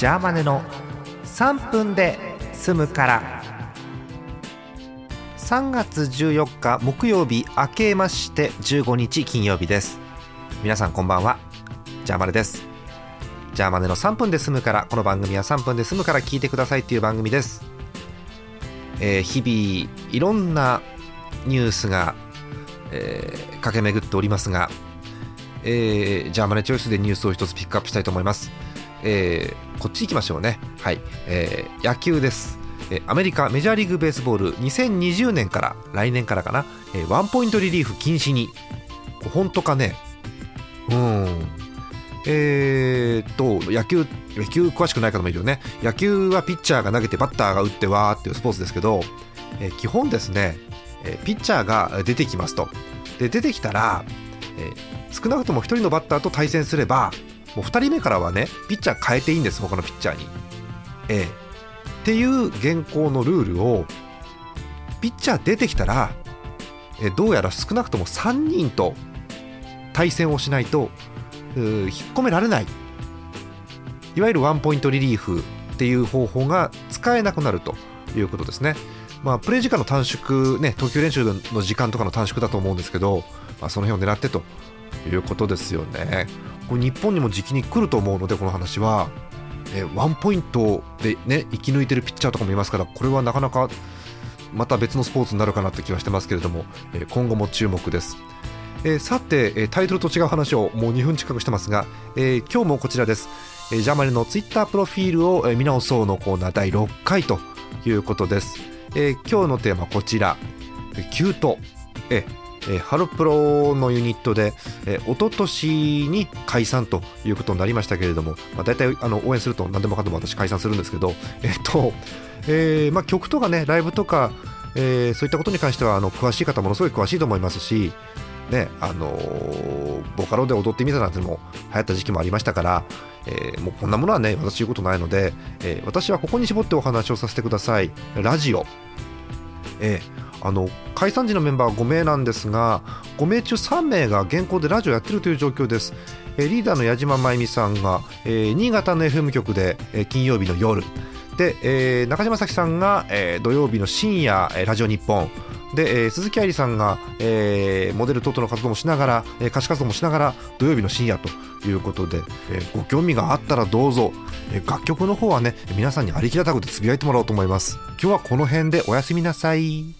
ジャーマネの3分で済むから。3月14日木曜日明けまして15日金曜日です。皆さんこんばんは。ジャーマネです。ジャーマネの3分で済むからこの番組は3分で済むから聞いてくださいっていう番組です、えー、日々いろんなニュースが、えー、駆け巡っておりますが、えー、ジャーマネチョイスでニュースを一つピックアップしたいと思います。えー、こっち行きましょうね、はい。えー、野球です、えアメリカメジャーリーグベースボール2020年から来年からかな、えー、ワンポイントリリーフ禁止に。本当かね？うん。えー、っと野球野球詳しくない方もいるよね。野球はピッチャーが投げてバッターが打ってわーっていうスポーツですけど、えー、基本ですね、えー、ピッチャーが出てきますと。で出てきたら、えー、少なくとも1人のバッターと対戦すればもう2人目からはねピッチャー変えていいんです他のピッチャーに。ええっていう現行のルールをピッチャー出てきたらえどうやら少なくとも3人と対戦をしないと引っ込められないいわゆるワンポイントリリーフっていう方法が使えなくなるということですね。まあ、プレー時間の短縮、ね、投球練習の時間とかの短縮だと思うんですけど、まあ、その辺を狙ってということですよね。これ日本にも時期に来ると思うのでこの話は、えー、ワンポイントでね生き抜いてるピッチャーとかもいますからこれはなかなかまた別のスポーツになるかなって気はしてますけれども、えー、今後も注目です。えー、さてタイトルと違う話をもう2分近くしてますが、えー、今日もこちらです、え、ジャマネのツイッタープロフィールを見直そうのコーナー第6回ということです、え、今日のテーマこちら。キュート、ええー、ハロプロのユニットで、えー、一昨年に解散ということになりましたけれども、まあ、大体あの応援すると何でもかんでも私解散するんですけど、えっとえーまあ、曲とかねライブとか、えー、そういったことに関してはあの詳しい方ものすごい詳しいと思いますし、ねあのー、ボカロで踊ってみたなんてのも流行った時期もありましたから、えー、もうこんなものはね私言うことないので、えー、私はここに絞ってお話をさせてください。ラジオ、えーあの解散時のメンバーは5名なんですが5名中3名が現行でラジオやってるという状況です、えリーダーの矢島真由美さんが、え新潟の FM 局で、え金曜日の夜。で、え中島咲さんが、え土曜日の深夜、えラジオ日本。で、えー、鈴木愛理さんが、えー、モデル等々の活動もしながら、えー、歌手活動もしながら土曜日の深夜ということで、えー、ご興味があったらどうぞ、えー、楽曲の方はね皆さんにありきらたくてつぶやいてもらおうと思います。今日はこの辺でおやすみなさい。